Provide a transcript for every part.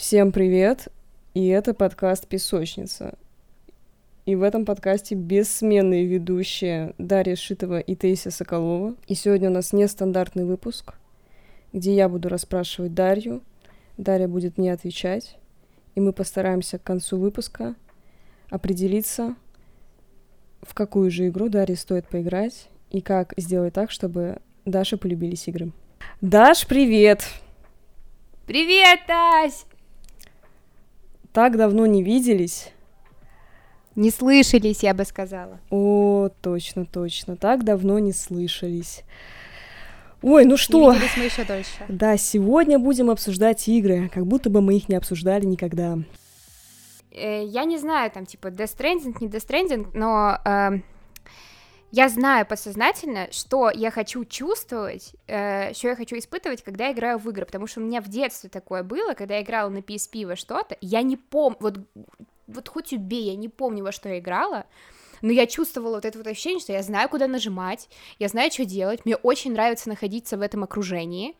Всем привет! И это подкаст «Песочница». И в этом подкасте бессменные ведущие Дарья Шитова и Таисия Соколова. И сегодня у нас нестандартный выпуск, где я буду расспрашивать Дарью, Дарья будет мне отвечать, и мы постараемся к концу выпуска определиться, в какую же игру Дарье стоит поиграть, и как сделать так, чтобы Даше полюбились игры. Даш, привет! Привет, Тась! Так давно не виделись. Не слышались, я бы сказала. О, точно, точно. Так давно не слышались. Ой, ну что? Не виделись мы еще дольше. Да, сегодня будем обсуждать игры, как будто бы мы их не обсуждали никогда. Э, я не знаю, там, типа, Death Stranding, не Death Stranding, но э, я знаю подсознательно, что я хочу чувствовать, э, что я хочу испытывать, когда я играю в игры, потому что у меня в детстве такое было, когда я играла на PSP во что-то, я не помню, вот, вот хоть убей, я не помню, во что я играла, но я чувствовала вот это вот ощущение, что я знаю, куда нажимать, я знаю, что делать, мне очень нравится находиться в этом окружении,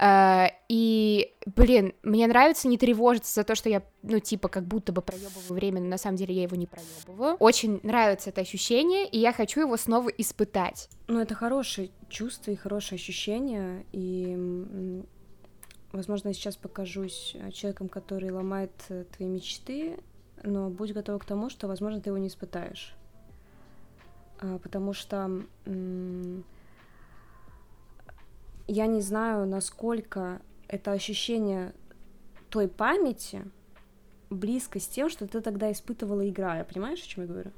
и, блин, мне нравится не тревожиться за то, что я, ну, типа, как будто бы проебываю время, но на самом деле я его не проебываю. Очень нравится это ощущение, и я хочу его снова испытать. Ну, это хорошее чувство и хорошее ощущение, и, возможно, я сейчас покажусь человеком, который ломает э, твои мечты, но будь готова к тому, что, возможно, ты его не испытаешь. А, потому что я не знаю, насколько это ощущение той памяти близко с тем, что ты тогда испытывала, играя. Понимаешь, о чем я говорю?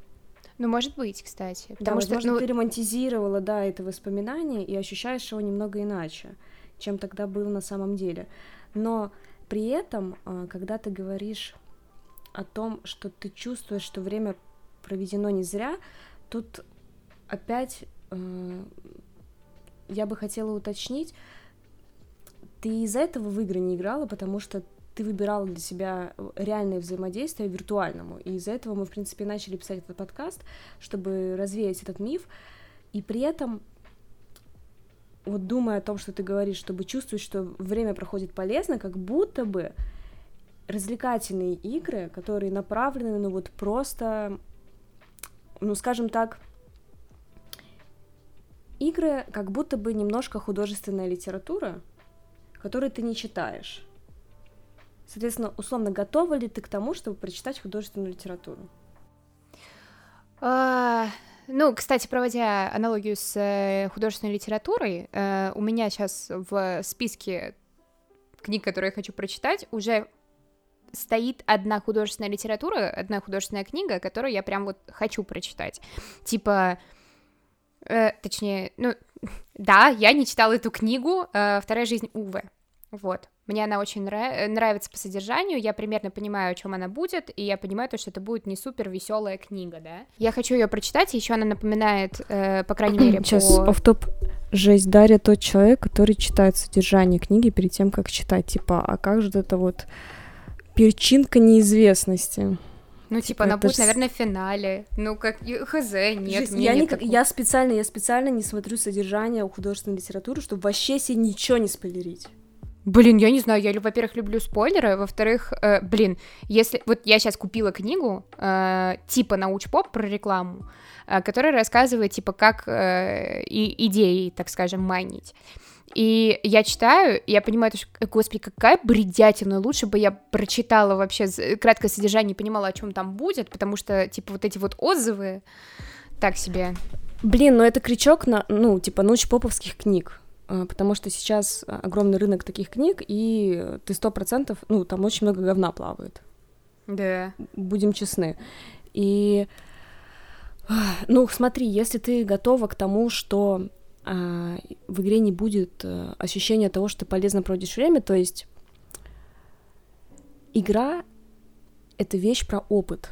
Ну, может быть, кстати. Потому да, что, возможно, ну... ты романтизировала, да, это воспоминание и ощущаешь его немного иначе, чем тогда было на самом деле. Но при этом, а, когда ты говоришь о том, что ты чувствуешь, что время проведено не зря, тут опять э, я бы хотела уточнить, ты из-за этого в игры не играла, потому что ты выбирала для себя реальное взаимодействие виртуальному. И из-за этого мы, в принципе, начали писать этот подкаст, чтобы развеять этот миф. И при этом, вот думая о том, что ты говоришь, чтобы чувствовать, что время проходит полезно, как будто бы развлекательные игры, которые направлены, ну вот просто, ну скажем так, игры как будто бы немножко художественная литература, которую ты не читаешь. Соответственно, условно, готова ли ты к тому, чтобы прочитать художественную литературу? А, ну, кстати, проводя аналогию с э, художественной литературой, э, у меня сейчас в списке книг, которые я хочу прочитать, уже стоит одна художественная литература, одна художественная книга, которую я прям вот хочу прочитать. Типа Э, точнее, ну, да, я не читала эту книгу э, «Вторая жизнь Уве». Вот. Мне она очень нрав... нравится по содержанию, я примерно понимаю, о чем она будет, и я понимаю то, что это будет не супер веселая книга, да. Я хочу ее прочитать, еще она напоминает, э, по крайней мере, Сейчас по... топ Жесть, Дарья тот человек, который читает содержание книги перед тем, как читать. Типа, а как же это вот перчинка неизвестности? Ну, типа, она будет, наверное, в финале. Ну, как хз, нет, Жесть, я, нет никак, я специально, я специально не смотрю содержание у художественной литературы, чтобы вообще себе ничего не спойлерить. Блин, я не знаю, я, во-первых, люблю спойлеры, во-вторых, э, блин, если... Вот я сейчас купила книгу, э, типа науч-поп про рекламу, э, которая рассказывает, типа, как э, и, идеи, так скажем, майнить. И я читаю, и я понимаю, что, господи, какая бредятина, лучше бы я прочитала вообще краткое содержание и понимала, о чем там будет, потому что, типа, вот эти вот отзывы так себе. Блин, ну это крючок на, ну, типа, научно-поповских книг, а, потому что сейчас огромный рынок таких книг, и ты сто процентов, ну, там очень много говна плавает. Да. Будем честны. И, ну, смотри, если ты готова к тому, что в игре не будет а, ощущения того, что ты полезно проводишь время, то есть игра — это вещь про опыт.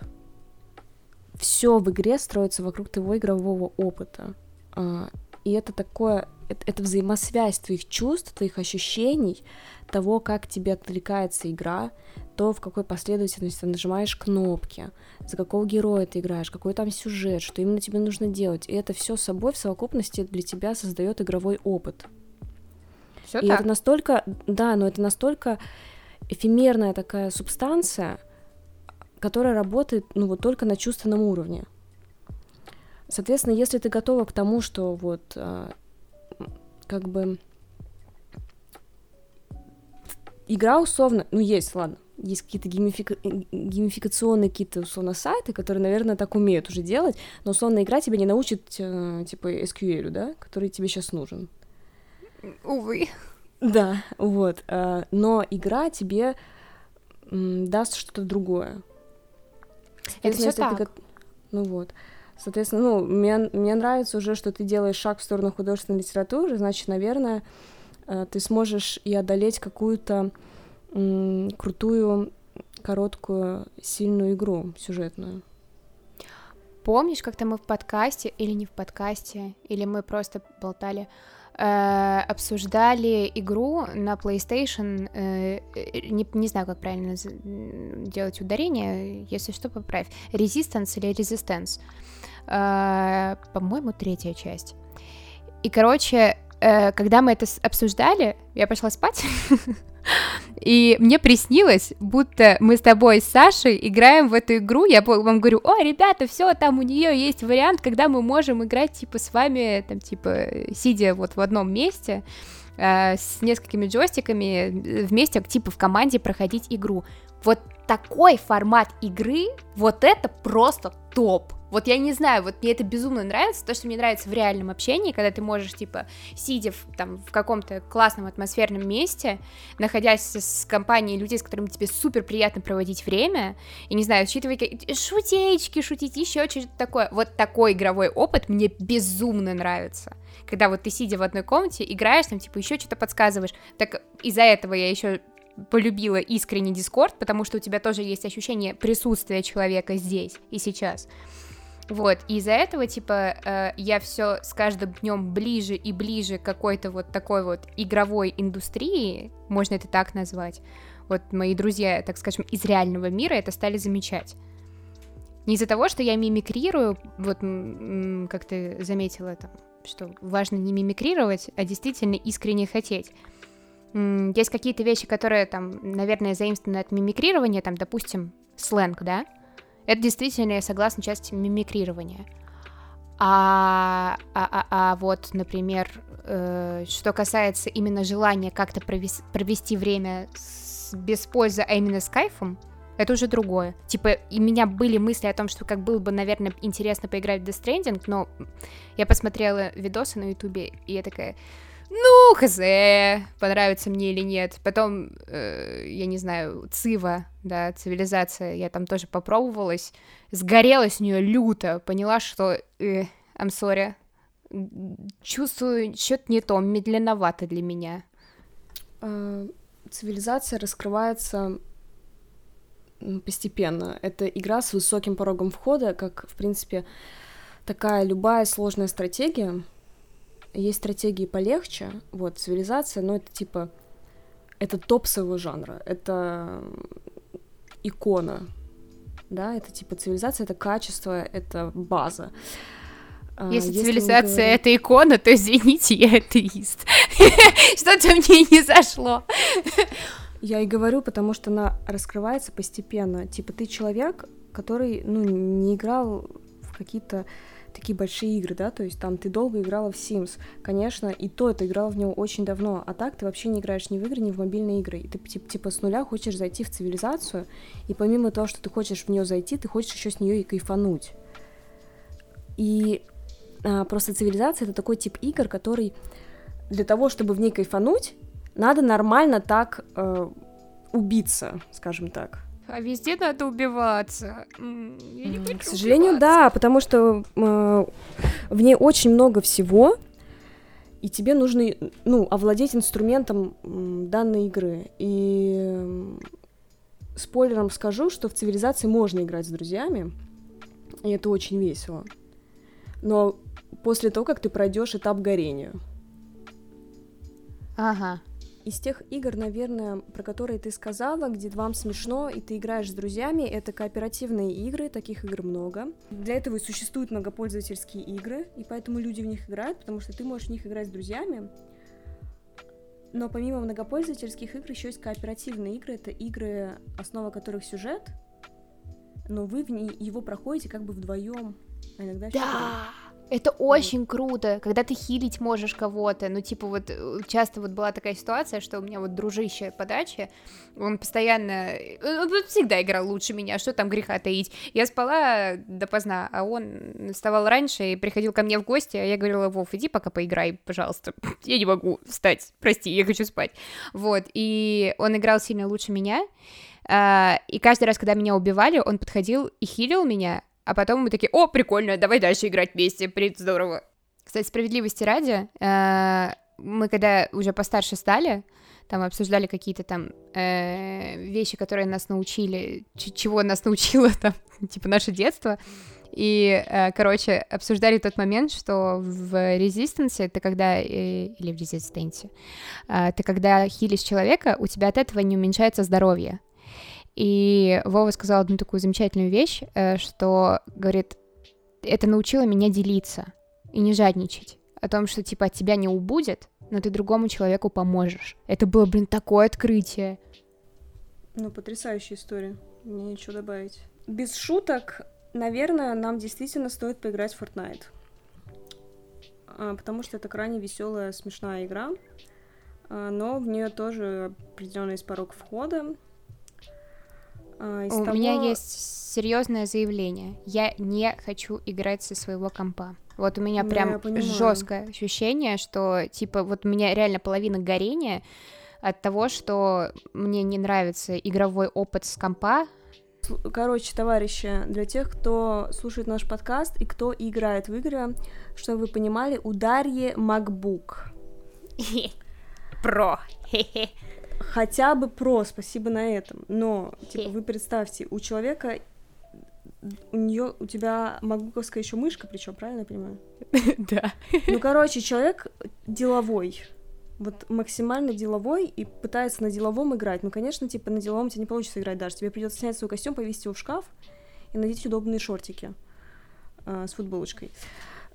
Все в игре строится вокруг твоего игрового опыта. А, и это такое, это взаимосвязь твоих чувств, твоих ощущений, того, как тебе отвлекается игра, то, в какой последовательности ты нажимаешь кнопки, за какого героя ты играешь, какой там сюжет, что именно тебе нужно делать. И это все собой в совокупности для тебя создает игровой опыт. Все и так. это настолько, да, но это настолько эфемерная такая субстанция, которая работает, ну, вот только на чувственном уровне. Соответственно, если ты готова к тому, что вот а, как бы игра условно, ну есть, ладно, есть какие-то геймифика... геймификационные какие-то условно сайты, которые, наверное, так умеют уже делать, но условно игра тебя не научит э, типа SQL, да, который тебе сейчас нужен. Увы. Да, вот. Э, но игра тебе даст что-то другое. Это все так. Ты... Ну вот. Соответственно, ну, мне, мне нравится уже, что ты делаешь шаг в сторону художественной литературы, значит, наверное, э, ты сможешь и одолеть какую-то крутую, короткую, сильную игру сюжетную. Помнишь, как-то мы в подкасте, или не в подкасте, или мы просто болтали, э, обсуждали игру на PlayStation, э, не, не знаю, как правильно делать ударение, если что, поправь, Resistance или Resistance, э, по-моему, третья часть. И, короче, э, когда мы это обсуждали, я пошла спать, И мне приснилось, будто мы с тобой, с Сашей, играем в эту игру. Я вам говорю, о, ребята, все, там у нее есть вариант, когда мы можем играть, типа, с вами, там, типа, сидя вот в одном месте э, с несколькими джойстиками, вместе, типа, в команде проходить игру. Вот такой формат игры, вот это просто топ. Вот я не знаю, вот мне это безумно нравится, то, что мне нравится в реальном общении, когда ты можешь, типа, сидя в, там, в каком-то классном атмосферном месте, находясь с компанией людей, с которыми тебе супер приятно проводить время, и, не знаю, учитывая шутеечки, шутить, еще что-то такое. Вот такой игровой опыт мне безумно нравится. Когда вот ты, сидя в одной комнате, играешь, там, типа, еще что-то подсказываешь. Так из-за этого я еще полюбила искренний Дискорд, потому что у тебя тоже есть ощущение присутствия человека здесь и сейчас. Вот, и из-за этого, типа, э, я все с каждым днем ближе и ближе к какой-то вот такой вот игровой индустрии, можно это так назвать. Вот мои друзья, так скажем, из реального мира это стали замечать. Не из-за того, что я мимикрирую, вот как ты заметила там, что важно не мимикрировать, а действительно искренне хотеть. Есть какие-то вещи, которые там, наверное, заимствованы от мимикрирования, там, допустим, сленг, да? Это действительно, я согласна, часть мимикрирования. А, а, а, а вот, например, э, что касается именно желания как-то провести, провести время с, без пользы, а именно с кайфом, это уже другое. Типа, и у меня были мысли о том, что как было бы, наверное, интересно поиграть в Death Stranding, но я посмотрела видосы на ютубе, и я такая, ну, хз, понравится мне или нет. Потом, э, я не знаю, Цива, да, цивилизация, я там тоже попробовалась, сгорела с нее люто, поняла, что, э, I'm sorry, чувствую, что-то не то, медленновато для меня. А, цивилизация раскрывается постепенно. Это игра с высоким порогом входа, как, в принципе, такая любая сложная стратегия, есть стратегии полегче, вот, цивилизация, но это типа, это топ своего жанра, это икона, да, это типа цивилизация, это качество, это база. А, если, Если цивилизация говорим... это икона, то извините, я атеист. Что-то мне не зашло. Я и говорю, потому что она раскрывается постепенно. Типа ты человек, который, ну, не играл в какие-то такие большие игры, да, то есть там ты долго играла в Sims, конечно, и то ты играла в него очень давно, а так ты вообще не играешь ни в игры, ни в мобильные игры, и ты типа, типа с нуля хочешь зайти в цивилизацию, и помимо того, что ты хочешь в нее зайти, ты хочешь еще с нее и кайфануть. И а, просто цивилизация это такой тип игр, который для того, чтобы в ней кайфануть, надо нормально так э, убиться, скажем так. А везде надо убиваться. К сожалению, убиваться. да, потому что э, в ней очень много всего, и тебе нужно, ну, овладеть инструментом данной игры. И спойлером скажу, что в цивилизации можно играть с друзьями, и это очень весело. Но после того, как ты пройдешь этап горения. Ага из тех игр, наверное, про которые ты сказала, где вам смешно, и ты играешь с друзьями, это кооперативные игры, таких игр много. Для этого и существуют многопользовательские игры, и поэтому люди в них играют, потому что ты можешь в них играть с друзьями, Но помимо многопользовательских игр еще есть кооперативные игры. Это игры, основа которых сюжет, но вы в ней его проходите как бы вдвоем, а иногда Да! Это очень круто, когда ты хилить можешь кого-то. Ну, типа, вот э, часто вот была такая ситуация, что у меня вот дружище по даче, он постоянно, э, он всегда играл лучше меня, что там греха таить. Я спала допоздна, а он вставал раньше и приходил ко мне в гости, а я говорила, Вов, иди пока поиграй, пожалуйста. Я не могу встать, прости, я хочу спать. Вот, и он играл сильно лучше меня, а, и каждый раз, когда меня убивали, он подходил и хилил меня, а потом мы такие, о, прикольно, давай дальше играть вместе, привет, здорово. Кстати, справедливости ради, э, мы когда уже постарше стали, там обсуждали какие-то там э, вещи, которые нас научили, чего нас научило там, типа наше детство, и, э, короче, обсуждали тот момент, что в резистенсе ты когда, или в резистенсе, ты когда хилишь человека, у тебя от этого не уменьшается здоровье, и Вова сказал одну такую замечательную вещь, э, что, говорит, это научило меня делиться и не жадничать. О том, что, типа, от тебя не убудет, но ты другому человеку поможешь. Это было, блин, такое открытие. Ну, потрясающая история. Мне нечего добавить. Без шуток, наверное, нам действительно стоит поиграть в Fortnite. А, потому что это крайне веселая, смешная игра. А, но в нее тоже определенный есть порог входа. А, из У того... меня есть серьезное заявление. Я не хочу играть со своего компа. Вот у меня да, прям жесткое ощущение, что типа вот у меня реально половина горения от того, что мне не нравится игровой опыт с компа. Короче, товарищи, для тех, кто слушает наш подкаст и кто играет в игры, чтобы вы понимали, у Дарьи MacBook. Про. хотя бы про, спасибо на этом. Но, типа, вы представьте, у человека у нее, у тебя магуковская еще мышка, причем, правильно я понимаю? Да. Ну, короче, человек деловой. Вот максимально деловой и пытается на деловом играть. Ну, конечно, типа на деловом тебе не получится играть даже. Тебе придется снять свой костюм, повесить его в шкаф и надеть удобные шортики э, с футболочкой.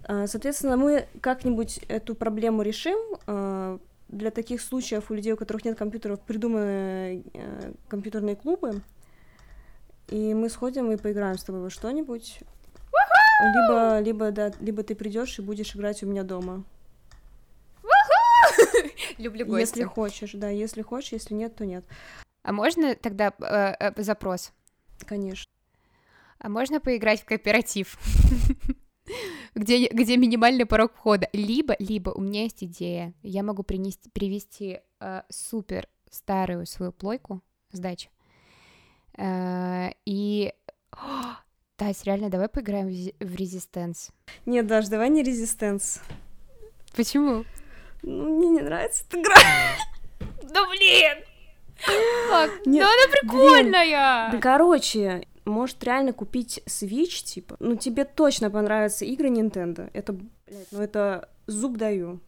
Э, соответственно, мы как-нибудь эту проблему решим. Э, для таких случаев у людей, у которых нет компьютеров, придуманы э, компьютерные клубы, и мы сходим и поиграем с тобой во что-нибудь. Либо, либо, да, либо ты придешь и будешь играть у меня дома. Люблю гостя. Если хочешь, да, если хочешь, если нет, то нет. А можно тогда э, э, запрос? Конечно. А можно поиграть в кооператив? где, где минимальный порог входа. Либо, либо у меня есть идея, я могу принести, привести э, супер старую свою плойку с дачи. Э, и... О, Тась, реально, давай поиграем в, в Резистенс. Нет, даже давай не Резистенс. Почему? Ну, мне не нравится эта игра. Да блин! Нет, ну она прикольная! Да, короче, может реально купить Switch, типа, ну тебе точно понравятся игры Nintendo. Это, блядь, ну это зуб даю.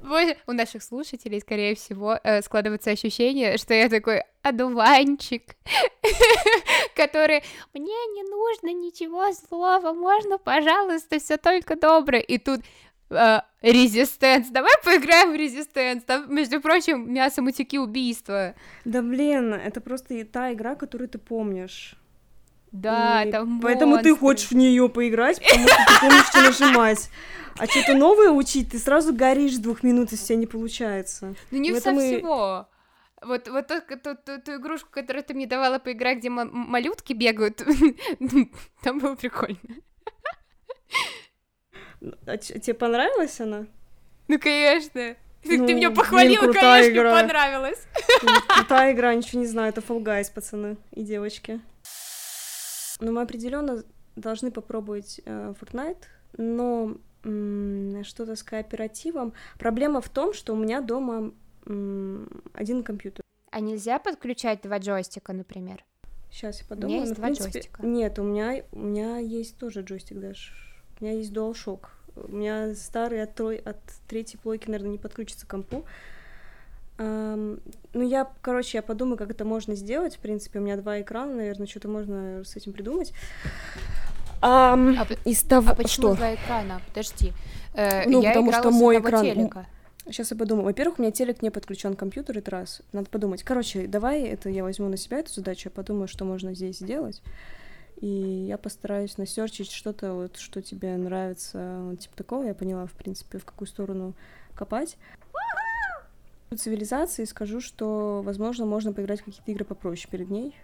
Боже, у наших слушателей, скорее всего, э, складывается ощущение, что я такой одуванчик, который мне не нужно ничего злого, можно, пожалуйста, все только доброе. И тут резистенс. Давай поиграем в резистенс. Там, между прочим, мясо, мутики, убийства. Да блин, это просто та игра, которую ты помнишь. Да, и там Поэтому монстры. ты хочешь в нее поиграть, потому что ты помнишь, что нажимать. А что-то новое учить, ты сразу горишь двух минут, если у тебя не получается. Ну не со и... всего. Вот, вот ту, ту, ту, ту игрушку, которую ты мне давала поиграть, где малютки бегают, там было прикольно. А тебе понравилась она? Ну, конечно. Ну, ты меня похвалила, блин, конечно, игра. понравилось. Крутая игра, ничего не знаю, это Fall Guys, пацаны и девочки. Но мы определенно должны попробовать э, Fortnite, но что-то с кооперативом. Проблема в том, что у меня дома один компьютер. А нельзя подключать два джойстика, например? Сейчас я подумаю. У меня есть два принципе, джойстика. Нет, у меня, у меня есть тоже джойстик даже. У меня есть DualShock. У меня старый от, трой, от третьей плойки, наверное, не подключится к компу. Um, ну, я, короче, я подумаю, как это можно сделать. В принципе, у меня два экрана, наверное, что-то можно с этим придумать. Um, а, из того, а почему что? два экрана? Подожди. Э, ну, я потому что мой экран... Телека. Сейчас я подумаю. Во-первых, у меня телек не подключен к компьютеру, это раз. Надо подумать. Короче, давай это я возьму на себя эту задачу, я подумаю, что можно здесь сделать. И я постараюсь насерчить что-то, вот, что тебе нравится, типа такого. Я поняла, в принципе, в какую сторону копать. Цивилизации скажу, что, возможно, можно поиграть в какие-то игры попроще перед ней.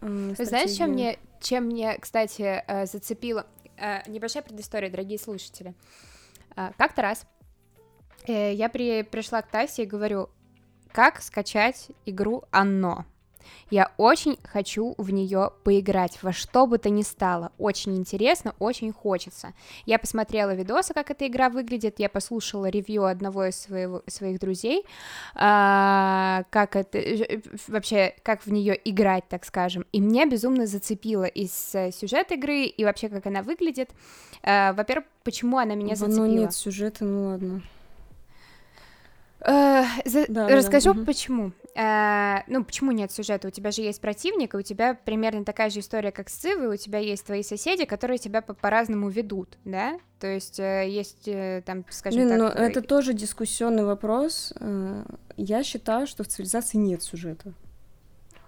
Э, Знаешь, чем мне, чем мне, кстати, э, зацепило? Э, небольшая предыстория, дорогие слушатели. Как-то раз я при, пришла к Тасе и говорю, как скачать игру «Оно». Я очень хочу в нее поиграть, во что бы то ни стало. Очень интересно, очень хочется. Я посмотрела видосы, как эта игра выглядит, я послушала ревью одного из своего, своих друзей, а, как это вообще, как в нее играть, так скажем. И мне безумно зацепило из э, сюжет игры и вообще, как она выглядит. А, во-первых, почему она меня зацепила? Ну нет сюжета, ну ладно. Э, за... да, Расскажу, да. почему. Э, ну, почему нет сюжета? У тебя же есть противник, и у тебя примерно такая же история, как с Цивой, у тебя есть твои соседи, которые тебя по- по-разному ведут, да? То есть э, есть э, там, скажем Блин, так... но это тоже дискуссионный вопрос. Я считаю, что в цивилизации нет сюжета.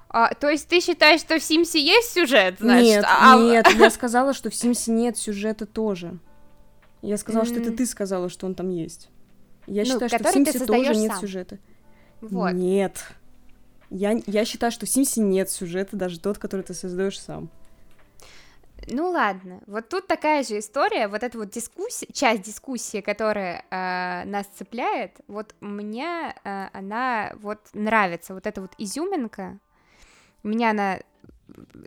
А, то есть ты считаешь, что в Симсе есть сюжет, значит? Нет, а... нет, я сказала, что в Симсе нет сюжета тоже. Я сказала, что это ты сказала, что он там есть. Я ну, считаю, что в Симсе тоже нет сам. сюжета. Вот. Нет. Я, я считаю, что в Симсе нет сюжета, даже тот, который ты создаешь сам. Ну ладно, вот тут такая же история, вот эта вот дискуссия, часть дискуссии, которая э, нас цепляет, вот мне э, она вот нравится, вот эта вот изюминка, меня она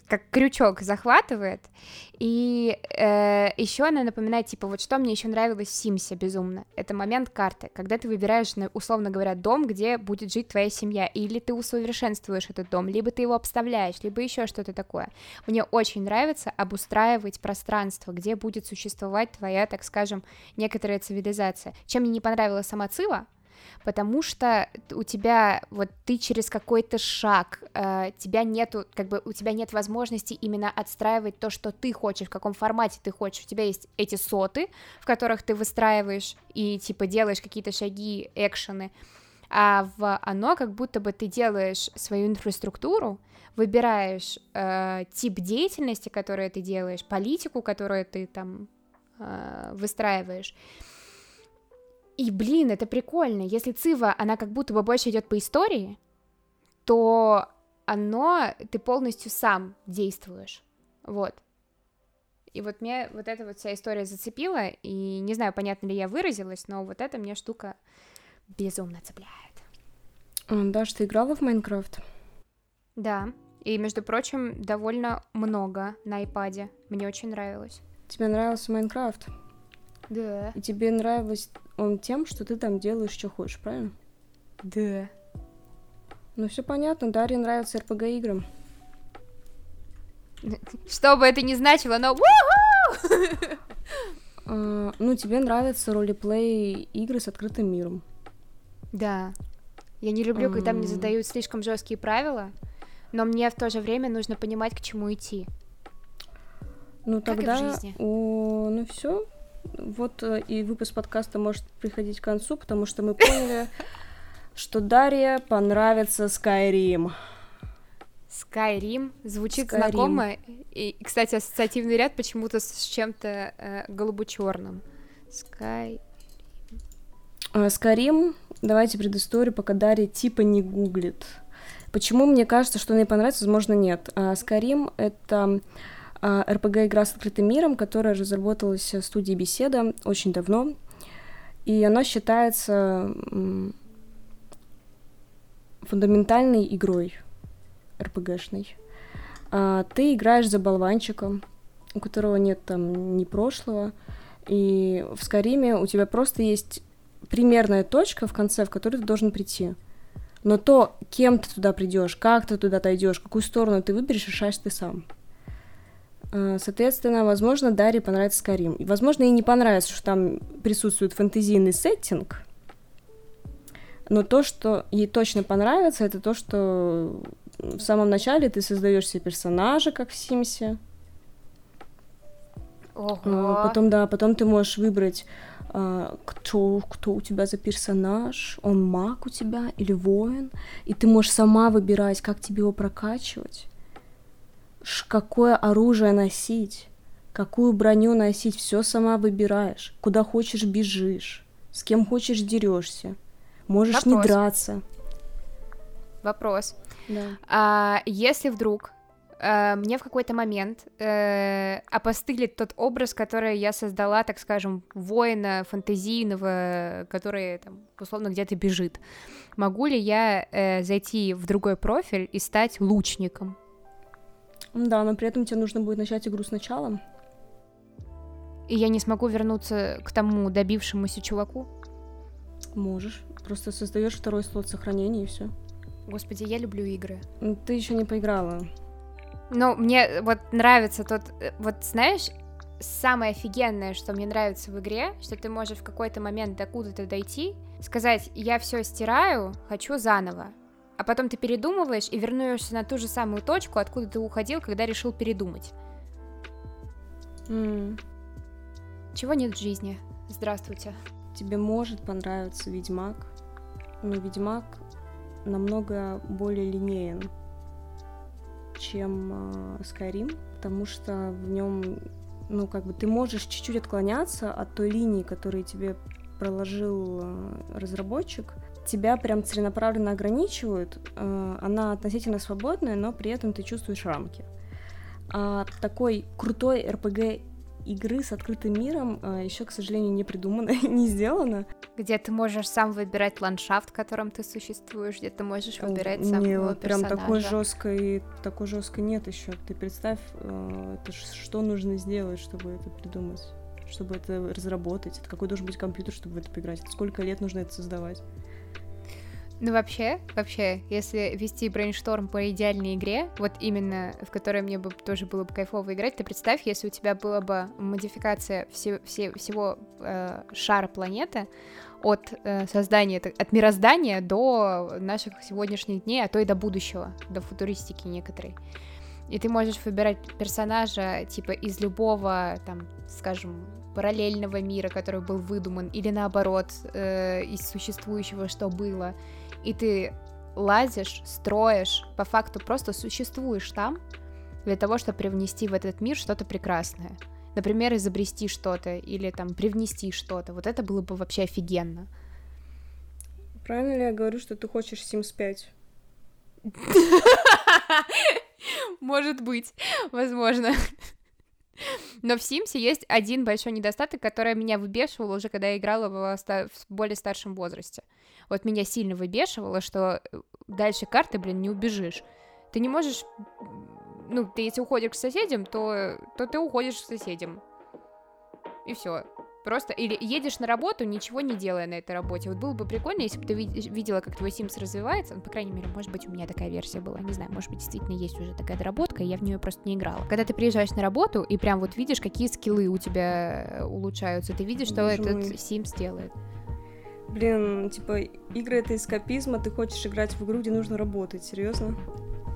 как крючок захватывает. И э, еще она напоминает, типа, вот что мне еще нравилось в Симсе безумно. Это момент карты, когда ты выбираешь, условно говоря, дом, где будет жить твоя семья. Или ты усовершенствуешь этот дом, либо ты его обставляешь, либо еще что-то такое. Мне очень нравится обустраивать пространство, где будет существовать твоя, так скажем, некоторая цивилизация. Чем мне не понравилась сама Цива, потому что у тебя вот ты через какой-то шаг, э, тебя нету, как бы у тебя нет возможности именно отстраивать то, что ты хочешь, в каком формате ты хочешь. У тебя есть эти соты, в которых ты выстраиваешь и типа делаешь какие-то шаги, экшены, а в оно как будто бы ты делаешь свою инфраструктуру, выбираешь э, тип деятельности, которую ты делаешь, политику, которую ты там э, выстраиваешь, и, блин, это прикольно. Если Цива, она как будто бы больше идет по истории, то оно, ты полностью сам действуешь. Вот. И вот мне вот эта вот вся история зацепила, и не знаю, понятно ли я выразилась, но вот эта мне штука безумно цепляет. Даш, ты играла в Майнкрафт? Да, и, между прочим, довольно много на айпаде. Мне очень нравилось. Тебе нравился Майнкрафт? Да. И тебе нравилось он тем, что ты там делаешь, что хочешь, правильно? Да. Ну все понятно, Дарье нравится РПГ играм. Что бы это ни значило, но а, ну, тебе нравятся ролеплей игры с открытым миром. Да. Я не люблю, когда мне задают слишком жесткие правила, но мне в то же время нужно понимать, к чему идти. Ну тогда, о, ну все, вот э, и выпуск подкаста может приходить к концу, потому что мы поняли, что Дарье понравится Skyrim. Skyrim звучит Skyrim. знакомо. И, кстати, ассоциативный ряд почему-то с чем-то э, голубо-черным. Sky. А, Skyrim, давайте предысторию, пока Дарья типа не гуглит. Почему мне кажется, что мне понравится, возможно, нет. А, Skyrim — это RPG-игра с открытым миром, которая разработалась в студии Беседа очень давно, и она считается фундаментальной игрой RPG-шной. А, ты играешь за болванчиком, у которого нет там ни прошлого, и в Скариме у тебя просто есть примерная точка в конце, в которую ты должен прийти. Но то, кем ты туда придешь, как ты туда дойдешь, какую сторону ты выберешь, решаешь ты сам. Э, соответственно, возможно, Дарье понравится Скарим. И, возможно, ей не понравится, что там присутствует фэнтезийный сеттинг. Но то, что ей точно понравится, это то, что в самом начале ты создаешь себе персонажа, как в Симсе. Ого. Потом, да, потом ты можешь выбрать а, кто, кто у тебя за персонаж, он маг у тебя или воин, и ты можешь сама выбирать, как тебе его прокачивать, какое оружие носить, какую броню носить, все сама выбираешь, куда хочешь бежишь, с кем хочешь дерешься, можешь Вопрос. не драться. Вопрос. Да. А, если вдруг э, мне в какой-то момент э, опостылит тот образ, который я создала, так скажем, воина фантазийного, который там условно где-то бежит. Могу ли я э, зайти в другой профиль и стать лучником? Да, но при этом тебе нужно будет начать игру сначала. И я не смогу вернуться к тому добившемуся чуваку? Можешь. Просто создаешь второй слот сохранения и все. Господи, я люблю игры. Ты еще не поиграла. Ну, мне вот нравится тот... Э, вот знаешь, самое офигенное, что мне нравится в игре, что ты можешь в какой-то момент докуда-то дойти, сказать, я все стираю, хочу заново. А потом ты передумываешь и вернешься на ту же самую точку, откуда ты уходил, когда решил передумать. Mm. Чего нет в жизни? Здравствуйте. Тебе может понравиться Ведьмак, но Ведьмак намного более линеен чем э, потому что в нем, ну, как бы ты можешь чуть-чуть отклоняться от той линии, которую тебе проложил э, разработчик, тебя прям целенаправленно ограничивают, э, она относительно свободная, но при этом ты чувствуешь рамки. А такой крутой RPG игры с открытым миром а, еще, к сожалению, не придумано, не сделано. Где ты можешь сам выбирать ландшафт, в котором ты существуешь, где ты можешь выбирать сам не, вот прям такой жесткой, такой жесткой нет еще. Ты представь, а, это что нужно сделать, чтобы это придумать, чтобы это разработать. Это какой должен быть компьютер, чтобы в это поиграть? Сколько лет нужно это создавать? Ну, вообще, вообще, если вести брейншторм по идеальной игре, вот именно в которой мне бы тоже было бы кайфово играть, ты представь, если у тебя была бы модификация все, все, всего э, шара планеты, от э, создания, от мироздания до наших сегодняшних дней, а то и до будущего, до футуристики некоторой. И ты можешь выбирать персонажа, типа, из любого, там, скажем, параллельного мира, который был выдуман, или наоборот, э, из существующего, что было и ты лазишь, строишь, по факту просто существуешь там для того, чтобы привнести в этот мир что-то прекрасное. Например, изобрести что-то или там привнести что-то. Вот это было бы вообще офигенно. Правильно ли я говорю, что ты хочешь Sims 5? Может быть, возможно. Но в Симсе есть один большой недостаток, который меня выбешивал уже, когда я играла в более старшем возрасте. Вот меня сильно выбешивало, что э, дальше карты, блин, не убежишь. Ты не можешь... Ну, ты если уходишь к соседям, то, то ты уходишь к соседям. И все. Просто или едешь на работу, ничего не делая на этой работе. Вот было бы прикольно, если бы ты видела, как твой Sims развивается. Ну, по крайней мере, может быть, у меня такая версия была. Не знаю, может быть, действительно есть уже такая доработка, и я в нее просто не играла. Когда ты приезжаешь на работу и прям вот видишь, какие скиллы у тебя э, улучшаются, ты видишь, что Боже этот. Sims делает. Блин, типа, игры это эскапизм, а ты хочешь играть в игру, где нужно работать, серьезно?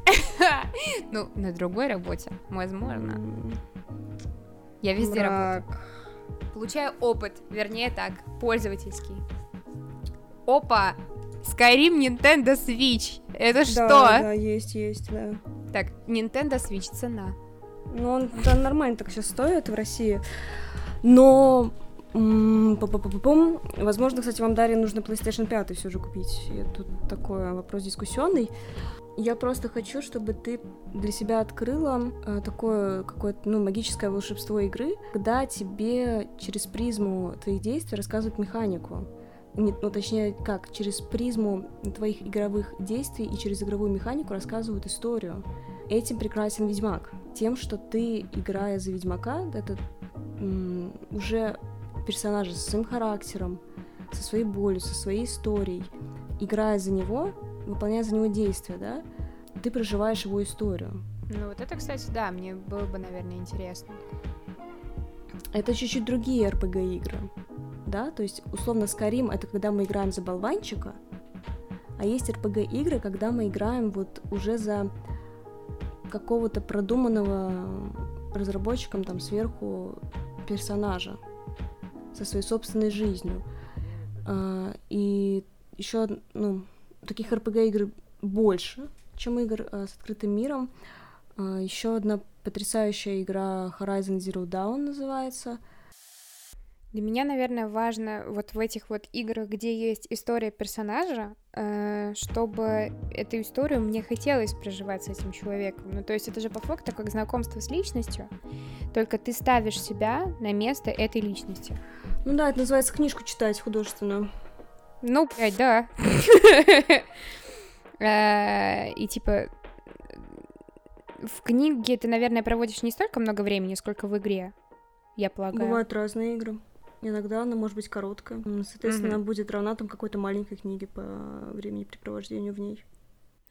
Ну, на другой работе, возможно. Я везде работаю. Получаю опыт, вернее так, пользовательский. Опа! Skyrim Nintendo Switch. Это что? Да, есть, есть, да. Так, Nintendo Switch цена. Ну, он нормально так сейчас стоит в России. Но Возможно, кстати, вам, Дарья, нужно PlayStation 5 все же купить. И тут такой вопрос дискуссионный. Я просто хочу, чтобы ты для себя открыла э, такое какое-то, ну, магическое волшебство игры, когда тебе через призму твоих действий рассказывают механику. Не, ну, точнее, как, через призму твоих игровых действий и через игровую механику рассказывают историю. Этим прекрасен Ведьмак. Тем, что ты, играя за Ведьмака, это м- уже персонажа со своим характером, со своей болью, со своей историей, играя за него, выполняя за него действия, да, ты проживаешь его историю. Ну вот это, кстати, да, мне было бы, наверное, интересно. Это чуть-чуть другие RPG-игры, да, то есть, условно, Skyrim — это когда мы играем за болванчика, а есть RPG-игры, когда мы играем вот уже за какого-то продуманного разработчиком там сверху персонажа со своей собственной жизнью. А, и еще, ну, таких RPG игр больше, чем игр а, с открытым миром. А, еще одна потрясающая игра Horizon Zero Dawn называется — для меня, наверное, важно вот в этих вот играх, где есть история персонажа, э, чтобы эту историю мне хотелось проживать с этим человеком. Ну, то есть это же по факту как знакомство с личностью, только ты ставишь себя на место этой личности. Ну да, это называется книжку читать художественную. Ну, блядь, да. Э, и типа в книге ты, наверное, проводишь не столько много времени, сколько в игре, я полагаю. Бывают разные игры. Иногда она может быть короткая. Соответственно, она будет равна там какой-то маленькой книге по времени препровождению в ней.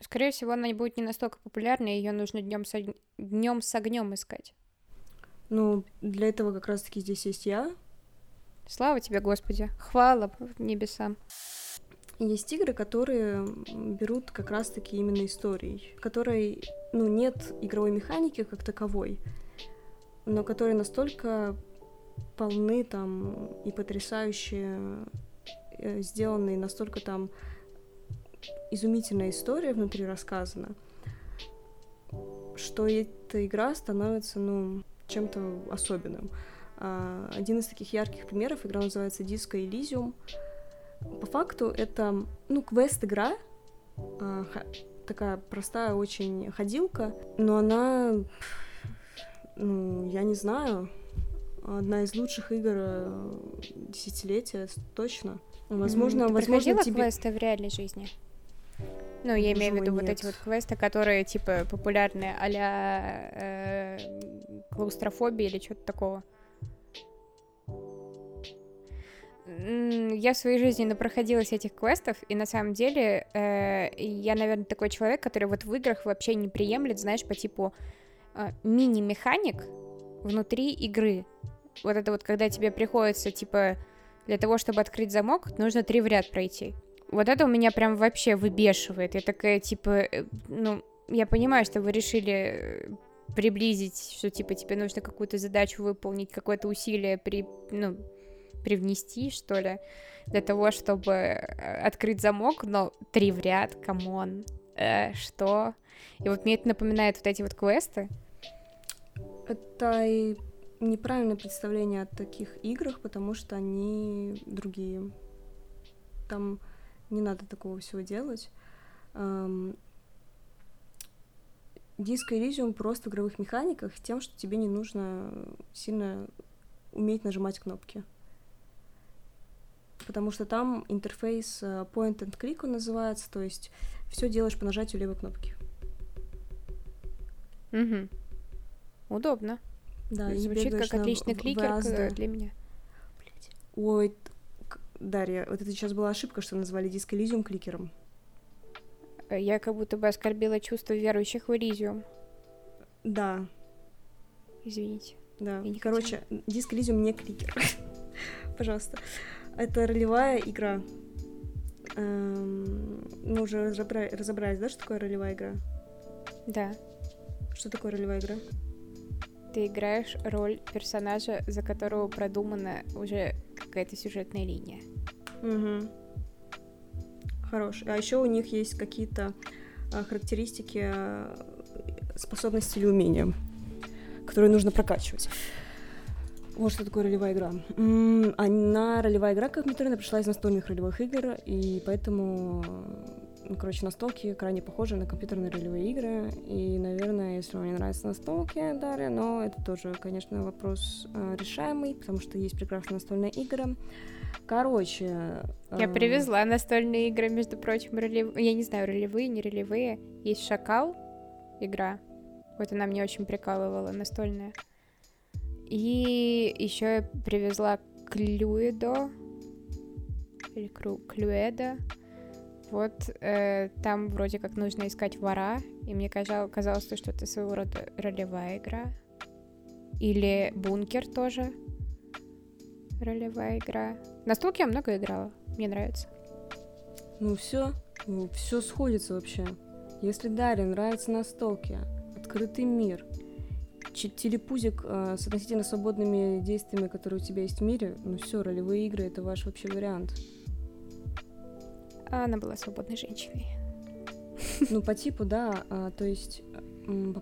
Скорее всего, она будет не настолько популярной, ее нужно днем с, днем с огнем искать. Ну, для этого как раз-таки здесь есть я. Слава тебе, Господи. Хвала небесам. Есть игры, которые берут как раз-таки именно историей, в которой, ну, нет игровой механики как таковой, но которые настолько полны там и потрясающие э, сделанные настолько там изумительная история внутри рассказана, что эта игра становится, ну, чем-то особенным. А, один из таких ярких примеров, игра называется Disco Elysium. По факту это, ну, квест-игра, а, такая простая очень ходилка, но она, ну, я не знаю, одна из лучших игр э, десятилетия, точно. Возможно, mm, ты возможно, тебе... квесты в реальной жизни? Ну, я имею в виду нет. вот эти вот квесты, которые, типа, популярные а-ля э, клаустрофобия или что-то такого. Я в своей жизни напроходилась этих квестов, и на самом деле э, я, наверное, такой человек, который вот в играх вообще не приемлет, знаешь, по типу э, мини-механик внутри игры вот это вот, когда тебе приходится, типа, для того, чтобы открыть замок, нужно три в ряд пройти. Вот это у меня прям вообще выбешивает. Я такая, типа, э, ну, я понимаю, что вы решили э, приблизить, что, типа, тебе нужно какую-то задачу выполнить, какое-то усилие при, ну, привнести, что ли, для того, чтобы э, открыть замок, но три в ряд, come on, э, что? И вот мне это напоминает вот эти вот квесты. Это и неправильное представление о таких играх, потому что они другие. Там не надо такого всего делать. Диско Elysium просто в игровых механиках тем, что тебе не нужно сильно уметь нажимать кнопки. Потому что там интерфейс э, point and click он называется, то есть все делаешь по нажатию левой кнопки. Угу. Удобно. Да, звучит как отличный кликер в для меня. Блять. Ой, Дарья, вот это сейчас была ошибка, что назвали диск Elysium кликером. Э, я как будто бы оскорбила чувство верующих в Elysium. Да. Извините. Да. Короче, хотела. диск Elysium не кликер. Пожалуйста. Это ролевая игра. Эм, мы уже разобрались, да, что такое ролевая игра? Да. Что такое ролевая игра? Ты играешь роль персонажа, за которого продумана уже какая-то сюжетная линия. Угу. Хорош. А еще у них есть какие-то а, характеристики, а, способности или умения, которые нужно прокачивать. Вот что такое ролевая игра. Она ролевая игра компьютерная пришла из настольных ролевых игр, и поэтому ну, короче, настолки крайне похожи на компьютерные ролевые игры. И, наверное, если вам не нравятся настолки, Дарья, но это тоже, конечно, вопрос э, решаемый, потому что есть прекрасные настольные игры. Короче... Э... Я привезла настольные игры, между прочим, ролевые. Я не знаю, ролевые, не ролевые. Есть Шакал игра. Вот она мне очень прикалывала, настольная. И еще я привезла Клюэдо. Или Клюэда. Вот э, там вроде как нужно искать вора, и мне казалось, казалось что это своего рода ролевая игра. Или бункер тоже ролевая игра. На столке я много играла, мне нравится. Ну все, ну, все сходится вообще. Если Дарье нравится настолки, открытый мир, телепузик э, с относительно свободными действиями, которые у тебя есть в мире, ну все, ролевые игры это ваш вообще вариант. А она была свободной женщиной. Ну, по типу, да. А, то есть, ну,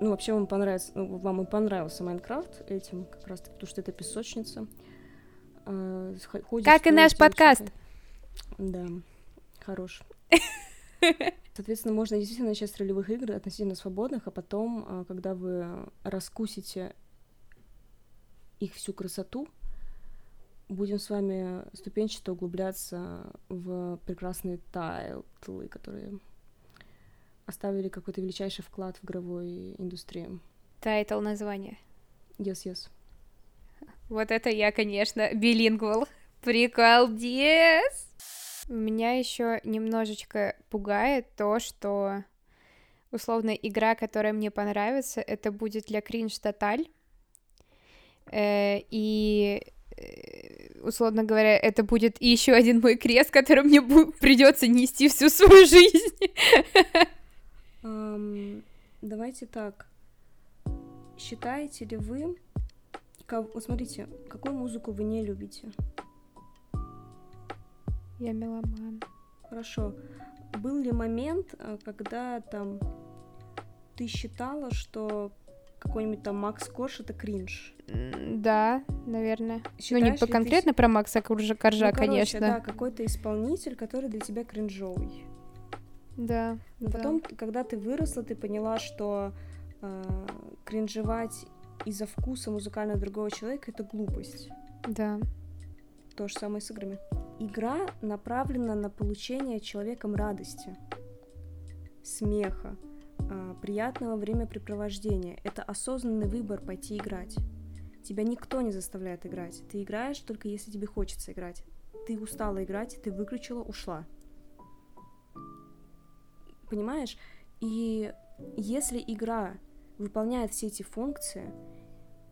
вообще вам понравится, ну, вам и понравился Майнкрафт этим, как раз таки, потому что это песочница. А, ходишь, как и наш подкаст. Да, хорош. Соответственно, можно действительно начать с ролевых игр относительно свободных, а потом, а, когда вы раскусите их всю красоту, будем с вами ступенчато углубляться в прекрасные тайтлы, которые оставили какой-то величайший вклад в игровой индустрию. Title название. Yes, yes. Вот это я, конечно, билингвал. Приколдес! Меня еще немножечко пугает то, что условно игра, которая мне понравится, это будет для кринж total. Э, и условно говоря, это будет еще один мой крест, который мне придется нести всю свою жизнь. Um, давайте так. Считаете ли вы... Вот смотрите, какую музыку вы не любите? Я меломан. Хорошо. Был ли момент, э, когда там ты считала, что какой-нибудь там Макс Корж это кринж? Да, наверное. Считаешь ну, не по конкретно ты... про Макса Коржа, Коржа ну, короче, конечно. Да, какой-то исполнитель, который для тебя кринжовый. Да. Но да. потом, когда ты выросла, ты поняла, что э, кринжевать из-за вкуса музыкального другого человека это глупость. Да. То же самое с играми. Игра направлена на получение человеком радости, смеха, э, приятного времяпрепровождения. Это осознанный выбор пойти играть. Тебя никто не заставляет играть. Ты играешь только если тебе хочется играть. Ты устала играть, ты выключила, ушла понимаешь? И если игра выполняет все эти функции,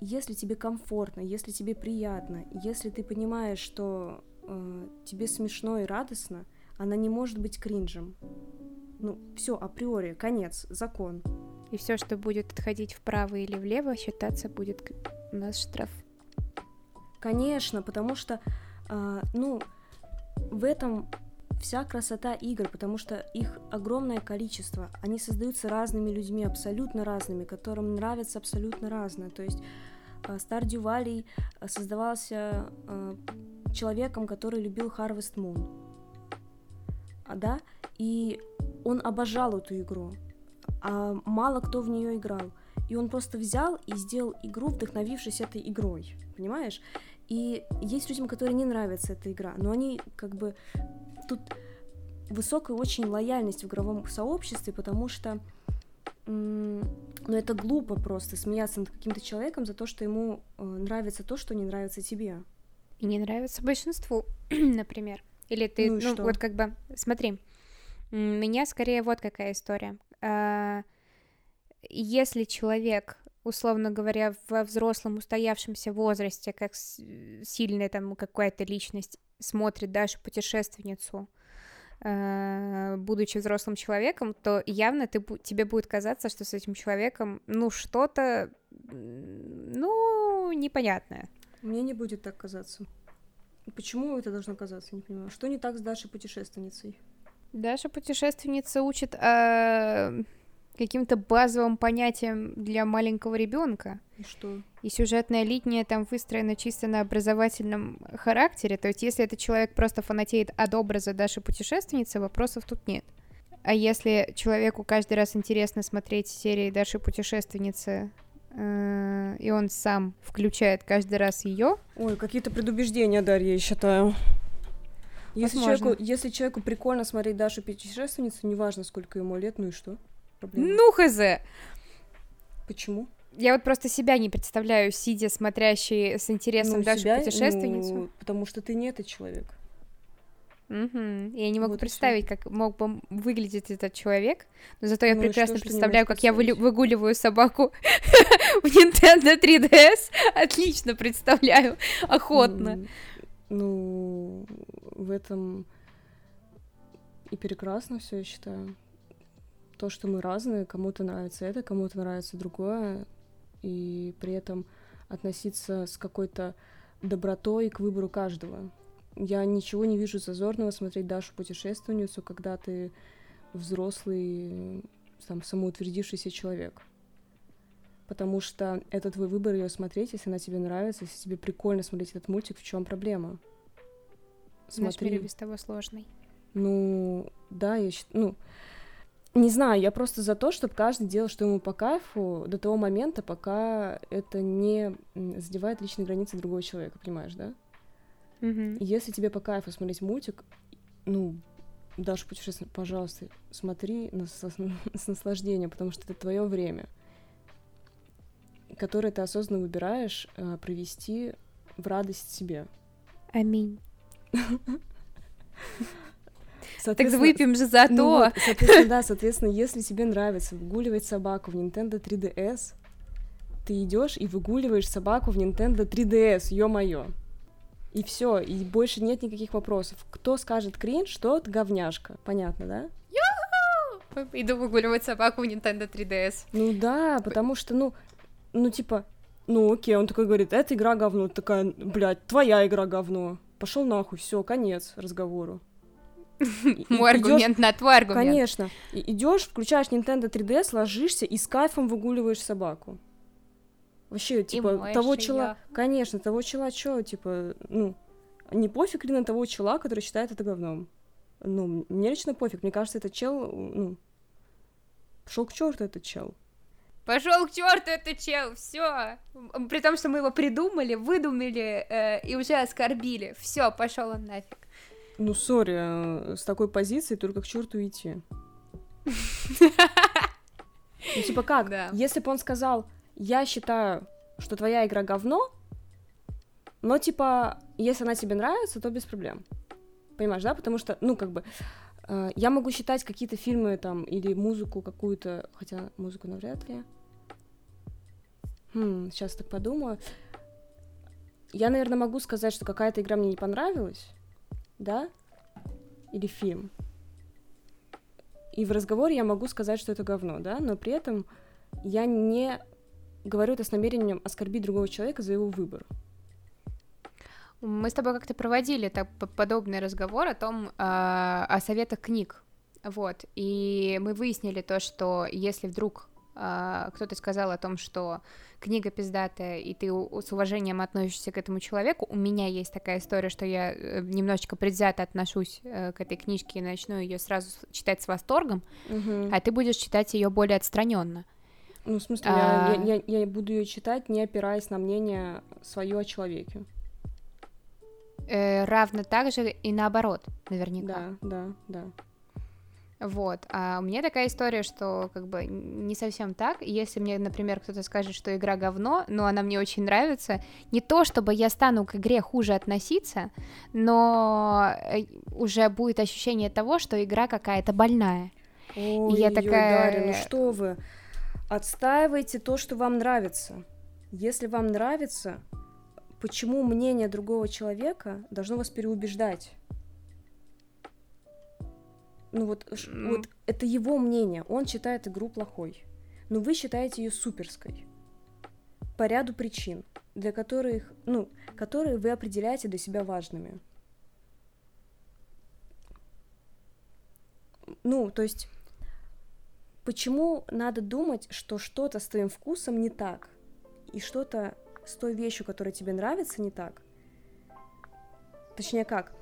если тебе комфортно, если тебе приятно, если ты понимаешь, что э, тебе смешно и радостно, она не может быть кринжем. Ну, все априори, конец, закон. И все, что будет отходить вправо или влево, считаться будет у нас штраф. Конечно, потому что, э, ну, в этом вся красота игр, потому что их огромное количество. Они создаются разными людьми, абсолютно разными, которым нравится абсолютно разное. То есть Stardew Valley создавался э, человеком, который любил Harvest Moon. А, да? И он обожал эту игру, а мало кто в нее играл. И он просто взял и сделал игру, вдохновившись этой игрой, понимаешь? И есть людям, которые не нравится эта игра, но они как бы тут высокая очень лояльность в игровом сообществе, потому что ну, это глупо просто смеяться над каким-то человеком за то, что ему э, нравится то, что не нравится тебе. И не нравится большинству, например. Или ты, ну, ну вот как бы, смотри, меня скорее вот какая история. А, если человек, условно говоря, во взрослом устоявшемся возрасте, как сильная там какая-то личность, смотрит Дашу путешественницу, э, будучи взрослым человеком, то явно ты, тебе будет казаться, что с этим человеком, ну, что-то, ну, непонятное. Мне не будет так казаться. Почему это должно казаться, не понимаю. Что не так с Дашей путешественницей? Даша путешественница учит э, каким-то базовым понятием для маленького ребенка. И что? И сюжетная линия там выстроена чисто на образовательном характере. То есть, если этот человек просто фанатеет от образа Даши путешественницы, вопросов тут нет. А если человеку каждый раз интересно смотреть серии Даши путешественницы, э, и он сам включает каждый раз ее. Ой, какие-то предубеждения, Дарья, я считаю. Если человеку, если человеку прикольно смотреть Дашу путешественницу, неважно, сколько ему лет, ну и что? Проблема. Ну, хз. Почему? Я вот просто себя не представляю, сидя, смотрящей с интересом ну, Дашу себя, путешественницу. Ну, потому что ты не этот человек. Угу. Я не могу вот представить, как мог бы выглядеть этот человек, но зато я ну, прекрасно что, представляю, как я выгуливаю собаку в Nintendo 3DS. Отлично представляю, охотно. Ну, в этом и прекрасно все, я считаю то, что мы разные, кому-то нравится это, кому-то нравится другое. и при этом относиться с какой-то добротой к выбору каждого. Я ничего не вижу зазорного смотреть Дашу путешественницу, когда ты взрослый, там, самоутвердившийся человек. Потому что это твой выбор ее смотреть, если она тебе нравится, если тебе прикольно смотреть этот мультик, в чем проблема? Смотри. Наш мир без того сложный. Ну, да, я считаю, ну, не знаю, я просто за то, чтобы каждый делал, что ему по кайфу до того момента, пока это не задевает личные границы другого человека, понимаешь, да? Mm-hmm. Если тебе по кайфу смотреть мультик, ну, даже путешествие, пожалуйста, смотри на, с, с наслаждением, потому что это твое время, которое ты осознанно выбираешь э, провести в радость себе. Аминь. Так выпьем же за ну, вот, соответственно, да, соответственно, если тебе нравится выгуливать собаку в Nintendo 3DS, ты идешь и выгуливаешь собаку в Nintendo 3DS, ё-моё. И все, и больше нет никаких вопросов. Кто скажет кринж, тот говняшка. Понятно, да? Иду выгуливать собаку в Nintendo 3DS. Ну да, потому что, ну, ну типа, ну окей, он такой говорит, эта игра говно, такая, блядь, твоя игра говно. Пошел нахуй, все, конец разговору. Мой аргумент на твой аргумент. Конечно. Идешь, включаешь Nintendo 3DS, ложишься и с кайфом выгуливаешь собаку. Вообще, типа, того чела... Конечно, того чела чё, типа, ну, не пофиг ли на того чела, который считает это говном? Ну, мне лично пофиг. Мне кажется, этот чел, ну, пошел к черту этот чел. Пошел к черту этот чел, все. При том, что мы его придумали, выдумали э, и уже оскорбили. Все, пошел он нафиг. Ну, сори, э, с такой позиции только к черту идти. Ну, типа как? Да. Если бы он сказал, я считаю, что твоя игра говно, но, типа, если она тебе нравится, то без проблем. Понимаешь, да? Потому что, ну, как бы, э, я могу считать какие-то фильмы там или музыку какую-то, хотя музыку навряд ли. Хм, сейчас так подумаю. Я, наверное, могу сказать, что какая-то игра мне не понравилась, да? Или фильм. И в разговоре я могу сказать, что это говно, да? Но при этом я не говорю это с намерением оскорбить другого человека за его выбор. Мы с тобой как-то проводили так, подобный разговор о том, э, о советах книг, вот, и мы выяснили то, что если вдруг кто-то сказал о том, что книга пиздатая, и ты с уважением относишься к этому человеку, у меня есть такая история, что я э, немножечко предвзято отношусь э, к этой книжке и начну ее сразу читать с восторгом, угу. а ты будешь читать ее более отстраненно. Ну, в смысле, а... я, я, я буду ее читать, не опираясь на мнение свое о человеке. Э, равно так же и наоборот, наверняка. Да, да, да. Вот, а у меня такая история, что как бы не совсем так. Если мне, например, кто-то скажет, что игра говно, но она мне очень нравится, не то чтобы я стану к игре хуже относиться, но э, уже будет ощущение того, что игра какая-то больная. Ой, и я такая... Дарья, ну что вы? Отстаивайте то, что вам нравится. Если вам нравится, почему мнение другого человека должно вас переубеждать? Ну вот, mm. вот это его мнение, он считает игру плохой, но вы считаете ее суперской по ряду причин, для которых, ну, которые вы определяете для себя важными. Ну, то есть Почему надо думать, что что-то с твоим вкусом не так, и что-то с той вещью, которая тебе нравится, не так? Точнее, как?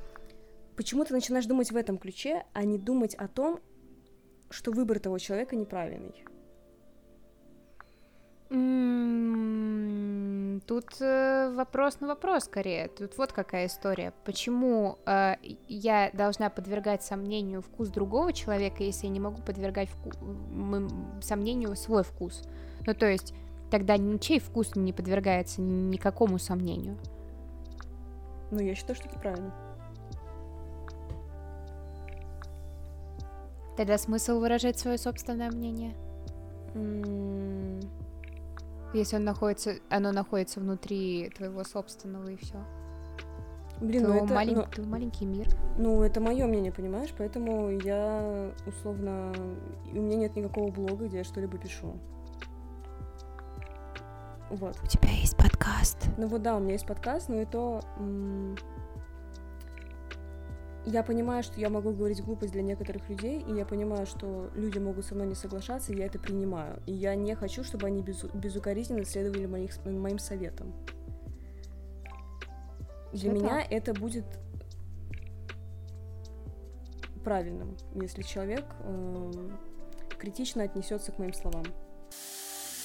Почему ты начинаешь думать в этом ключе, а не думать о том, что выбор того человека неправильный? Тут э, вопрос на вопрос скорее. Тут вот какая история. Почему э, я должна подвергать сомнению вкус другого человека, если я не могу подвергать вку... сомнению свой вкус? Ну, то есть, тогда ничей вкус не подвергается никакому сомнению. Ну, я считаю, что это правильно. Тогда смысл выражать свое собственное мнение? Mm. Если он находится, оно находится внутри твоего собственного и все. Блин, ну это малень... ну, твой маленький мир. Ну, это мое мнение, понимаешь? Поэтому я условно. У меня нет никакого блога, где я что-либо пишу. Вот. У тебя есть подкаст. Ну вот да, у меня есть подкаст, но и то... м, Я понимаю, что я могу говорить глупость для некоторых людей, и я понимаю, что люди могут со мной не соглашаться, и я это принимаю. И я не хочу, чтобы они безу- безукоризненно следовали моих, моим советам. Для Всё меня это будет правильным, если человек эм, критично отнесется к моим словам.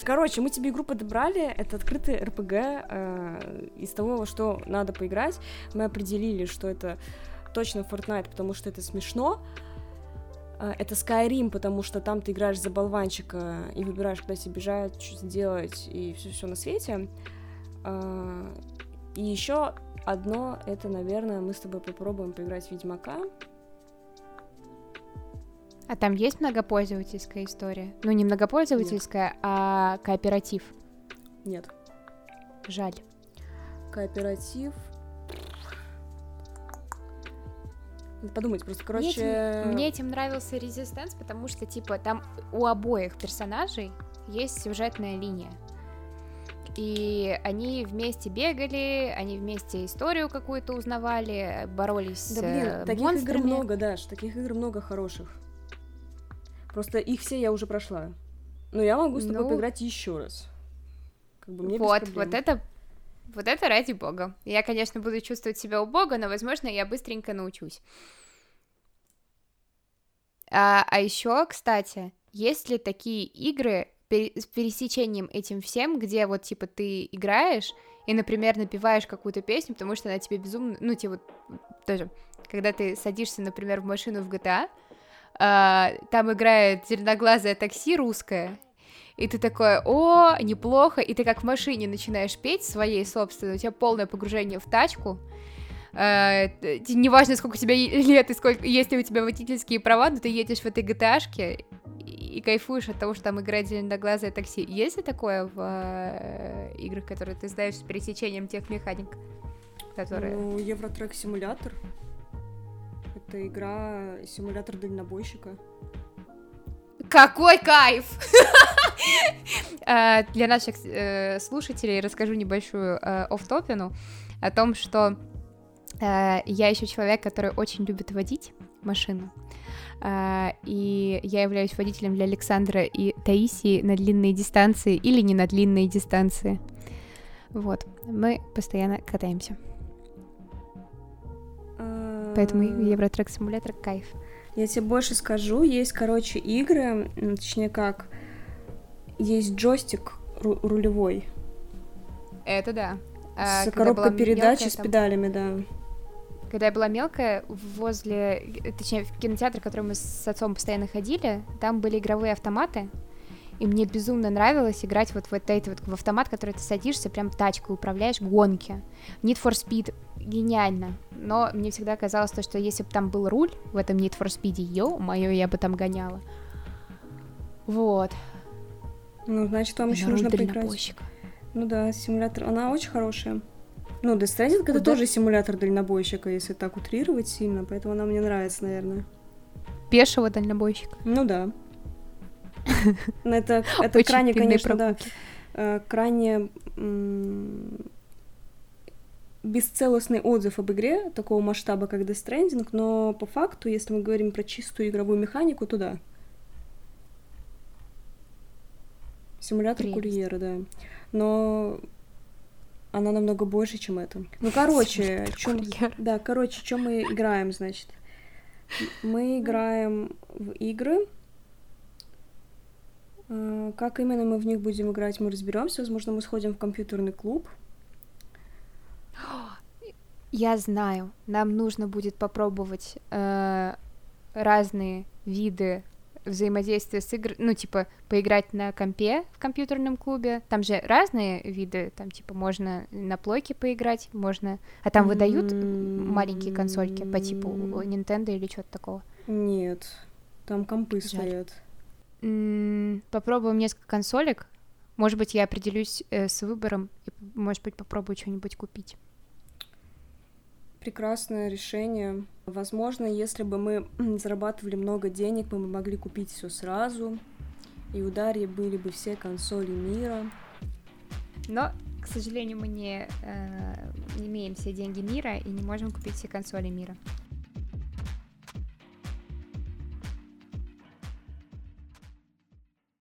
Короче, мы тебе игру подобрали, это открытый РПГ, э, из того, во что надо поиграть, мы определили, что это точно Fortnite, потому что это смешно, Э, это Skyrim, потому что там ты играешь за болванчика и выбираешь, куда тебе бежать, что сделать и все-все на свете. Э, И еще одно, это, наверное, мы с тобой попробуем поиграть в Ведьмака. А там есть многопользовательская история? Ну, не многопользовательская, а кооператив. Нет, Жаль. кооператив. Подумать, просто, Мне короче... этим, мне этим нравился Resistance, потому что, типа, там у обоих персонажей есть сюжетная линия. И они вместе бегали, они вместе историю какую-то узнавали, боролись Да блин, с таких игр монстрами. много, Даш, таких игр много хороших. Просто их все я уже прошла. Но я могу с тобой Ну, поиграть еще раз. Как бы мне вот, вот это, вот это ради бога. Я, конечно, буду чувствовать себя у бога, но, возможно, я быстренько научусь. А, а еще, кстати, есть ли такие игры с пересечением этим всем, где вот, типа, ты играешь и, например, напеваешь какую-то песню, потому что она тебе безумно... Ну, типа, тоже, когда ты садишься, например, в машину в GTA, а, там играет зеленоглазое такси русское, и ты такой, о, неплохо, и ты как в машине начинаешь петь своей собственной, у тебя полное погружение в тачку, Э, неважно, сколько у тебя лет и сколько, есть ли у тебя водительские права, но ты едешь в этой gta и, и кайфуешь от того, что там играет зеленоглазое такси. Есть ли такое в э, играх, которые ты знаешь с пересечением тех механик, которые... Ну, Евротрек симулятор. Это игра симулятор дальнобойщика. Какой кайф! А, Для наших э, слушателей расскажу небольшую э, офф-топину о том, что э, я еще человек, который очень любит водить машину. И я являюсь водителем для Александра и Таисии на длинные дистанции или не на длинные дистанции. Вот, мы постоянно катаемся. Поэтому Евротрек симулятор кайф. Я тебе больше скажу, есть, короче, игры, точнее как, есть джойстик ру- рулевой Это да. А, с коробкой передач и мелкая, с там- педалями, да. Когда я была мелкая, возле, точнее, в кинотеатр, в который мы с отцом постоянно ходили, там были игровые автоматы, и мне безумно нравилось играть вот в этот вот в автомат, который ты садишься, прям тачкой управляешь, гонки. Need for Speed гениально, но мне всегда казалось то, что если бы там был руль в этом Need for Speed, ё моё, я бы там гоняла. Вот. Ну, значит, вам еще нужно поиграть. Ну да, симулятор, она очень хорошая. Ну, Death Stranding это Куда? тоже симулятор дальнобойщика, если так утрировать сильно, поэтому она мне нравится, наверное. Пешего дальнобойщика. Ну да. Ну, Это, это крайне, конечно, да, э, крайне бесцелостный отзыв об игре такого масштаба, как Death Stranding, но по факту, если мы говорим про чистую игровую механику, то да. Симулятор Прелесть. курьера, да. Но она намного больше, чем это. Ну, короче, курьера. да, короче, чем мы играем, значит? Мы играем в игры. Э, Как именно мы в них будем играть, мы разберемся. Возможно, мы сходим в компьютерный клуб. Я знаю, нам нужно будет попробовать э, разные виды взаимодействия с игр, ну, типа, поиграть на компе в компьютерном клубе. Там же разные виды, там, типа, можно на плойке поиграть, можно... А там выдают маленькие консольки по типу Nintendo или что-то такого? Нет, там компы Жаль. стоят. Попробуем несколько консолек. Может быть, я определюсь э, с выбором и, может быть, попробую что-нибудь купить. Прекрасное решение. Возможно, если бы мы зарабатывали много денег, мы бы могли купить все сразу, и у Дарьи были бы все консоли мира. Но, к сожалению, мы не, э, имеем все деньги мира и не можем купить все консоли мира.